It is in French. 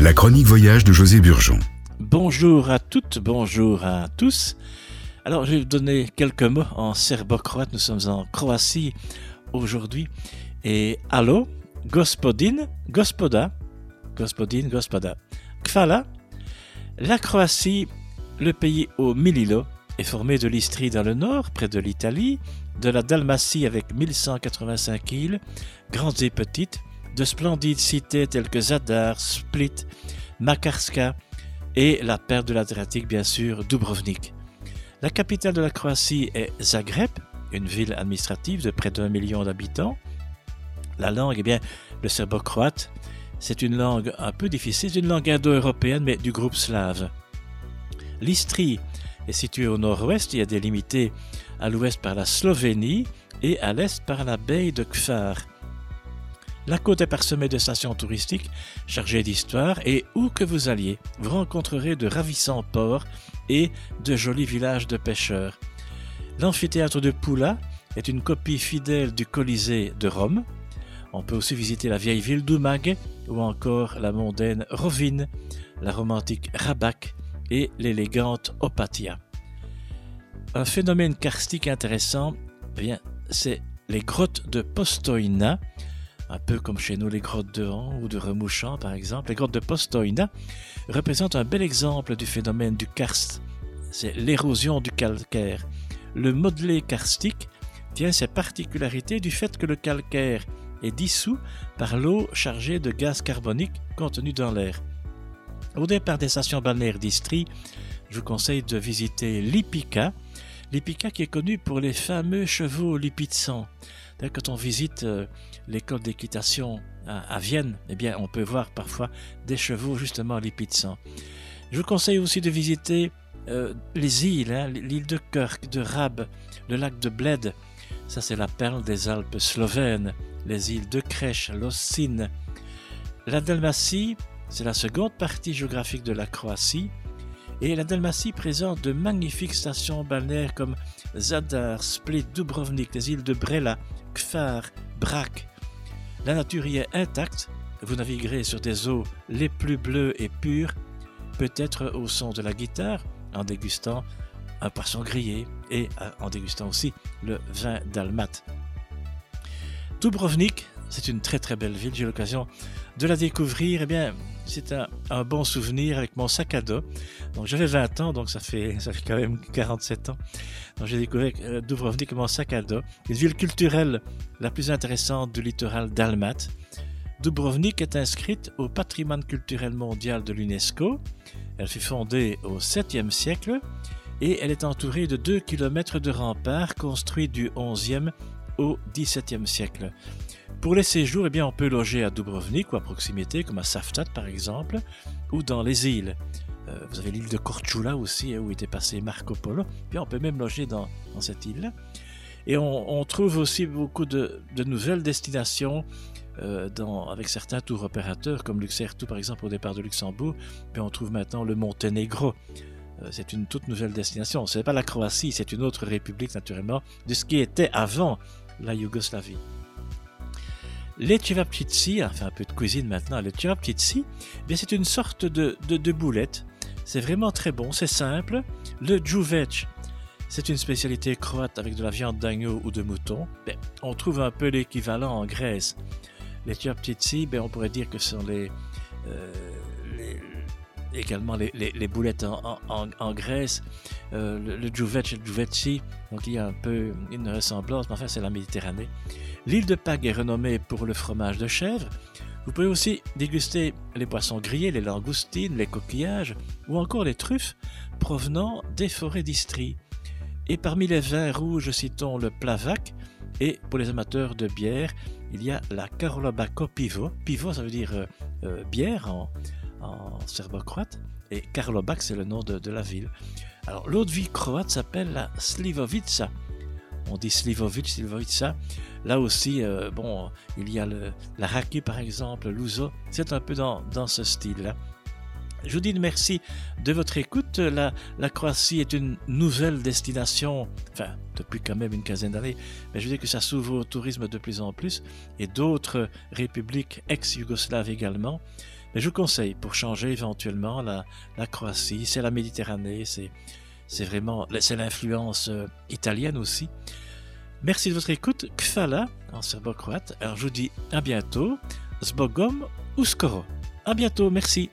La chronique voyage de José Burgeon. Bonjour à toutes, bonjour à tous. Alors, je vais vous donner quelques mots en serbo-croate. Nous sommes en Croatie aujourd'hui. Et allô, gospodin, gospoda, gospodin, gospoda. Kvala, la Croatie, le pays au mille est formé de l'Istrie dans le nord, près de l'Italie, de la Dalmatie avec 1185 îles, grandes et petites, de splendides cités telles que Zadar, Split, Makarska et la perle de l'Adriatique, bien sûr, Dubrovnik. La capitale de la Croatie est Zagreb, une ville administrative de près d'un million d'habitants. La langue, eh bien, le serbo-croate, c'est une langue un peu difficile, une langue indo-européenne, mais du groupe slave. L'Istrie est située au nord-ouest et est délimitée à l'ouest par la Slovénie et à l'est par la baie de Kfar. La côte est parsemée de stations touristiques chargées d'histoire et où que vous alliez, vous rencontrerez de ravissants ports et de jolis villages de pêcheurs. L'amphithéâtre de Pula est une copie fidèle du Colisée de Rome. On peut aussi visiter la vieille ville d'Umag ou encore la mondaine Rovine, la romantique Rabac et l'élégante Opatia. Un phénomène karstique intéressant, c'est les grottes de Postoina, un peu comme chez nous les grottes de Han ou de Remouchant par exemple. Les grottes de Postoina représentent un bel exemple du phénomène du karst, c'est l'érosion du calcaire. Le modelé karstique tient ses particularités du fait que le calcaire est dissous par l'eau chargée de gaz carbonique contenu dans l'air. Au départ des stations balnéaires d'Istrie, je vous conseille de visiter Lipica. Lipica qui est connu pour les fameux chevaux lipitsans. Quand on visite euh, l'école d'équitation à, Vienne, eh bien, on peut voir parfois des chevaux justement lipitsans. Je vous conseille aussi de visiter euh, les îles, hein, l'île de Kirk, de Rab, le lac de Bled. Ça, c'est la perle des Alpes slovènes. Les îles de Krech, Losin. La Dalmatie, c'est la seconde partie géographique de la Croatie. Et la Dalmatie présente de magnifiques stations balnéaires comme Zadar, Split, Dubrovnik, les îles de Brela, Kfar, Brak. La nature y est intacte. Vous naviguerez sur des eaux les plus bleues et pures, peut-être au son de la guitare, en dégustant un poisson grillé et euh, en dégustant aussi le vin dalmate. Dubrovnik, c'est une très très belle ville. J'ai eu l'occasion de la découvrir. Eh bien, c'est un, bon souvenir avec mon sac à dos. Donc j'avais 20 ans, donc ça fait, quand même 47 ans. Donc j'ai découvert euh, Dubrovnik avec mon sac à dos. Une ville culturelle la plus intéressante du littoral dalmate. Dubrovnik est inscrite au patrimoine culturel mondial de l'UNESCO. Elle fut fondée au 7e siècle et elle est entourée de 2 km de remparts construits du 11e au 17e siècle. Pour les séjours, eh bien, on peut loger à Dubrovnik ou à proximité, comme à Saftat par exemple, ou dans les îles. Euh, vous avez l'île de Korčula aussi, hein, où était passé Marco Polo. Puis on peut même loger dans, cette île. Et on, trouve aussi beaucoup de, nouvelles destinations euh, avec certains tours opérateurs, comme Luxair par exemple au départ de Luxembourg. Puis on trouve maintenant le Monténégro. Euh, c'est une toute nouvelle destination. Ce n'est pas la Croatie, c'est une autre république naturellement de ce qui était avant la Yougoslavie. Les tchivapchitsi, enfin un peu de cuisine maintenant, les tchivapchitsi, eh c'est une sorte de, de, boulette. C'est vraiment très bon, c'est simple. Le djuvec, c'est une spécialité croate avec de la viande d'agneau ou de mouton. Ben, on trouve un peu l'équivalent en Grèce. Les tchivapchitsi, ben, on pourrait dire que ce sont les, euh, également les, boulettes en, Grèce, euh, le, le le djuveci, donc il y a un peu une ressemblance, mais enfin c'est la Méditerranée. L'île de Pâques est renommée pour le fromage de chèvre. Vous pouvez aussi déguster les poissons grillés, les langoustines, les coquillages ou encore les truffes provenant des forêts d'Istrie. Et parmi les vins rouges, citons le Plavac et pour les amateurs de bière, il y a la Karlobaco Pivo. Pivo, ça veut dire euh, euh, bière en, en serbo-croate, et Karlobac, c'est le nom de, la ville. Alors, l'autre ville croate s'appelle la Slivovica. On dit Slivovic, Slivovica. Là aussi, euh, bon, il y a la Raki, par exemple, l'Uzo. C'est un peu dans, dans ce style-là. Je vous dis merci de votre écoute. La, la, Croatie est une nouvelle destination, enfin, depuis quand même une quinzaine d'années, mais je veux dire que ça s'ouvre au tourisme de plus en plus et d'autres républiques ex-yougoslaves également. Mais je vous conseille pour changer éventuellement la, Croatie, c'est la Méditerranée, c'est vraiment c'est l'influence euh, italienne aussi. Merci de votre écoute. Kfala en serbo-croate. Alors je vous dis à bientôt. Zbogom ou skoro. À bientôt, merci.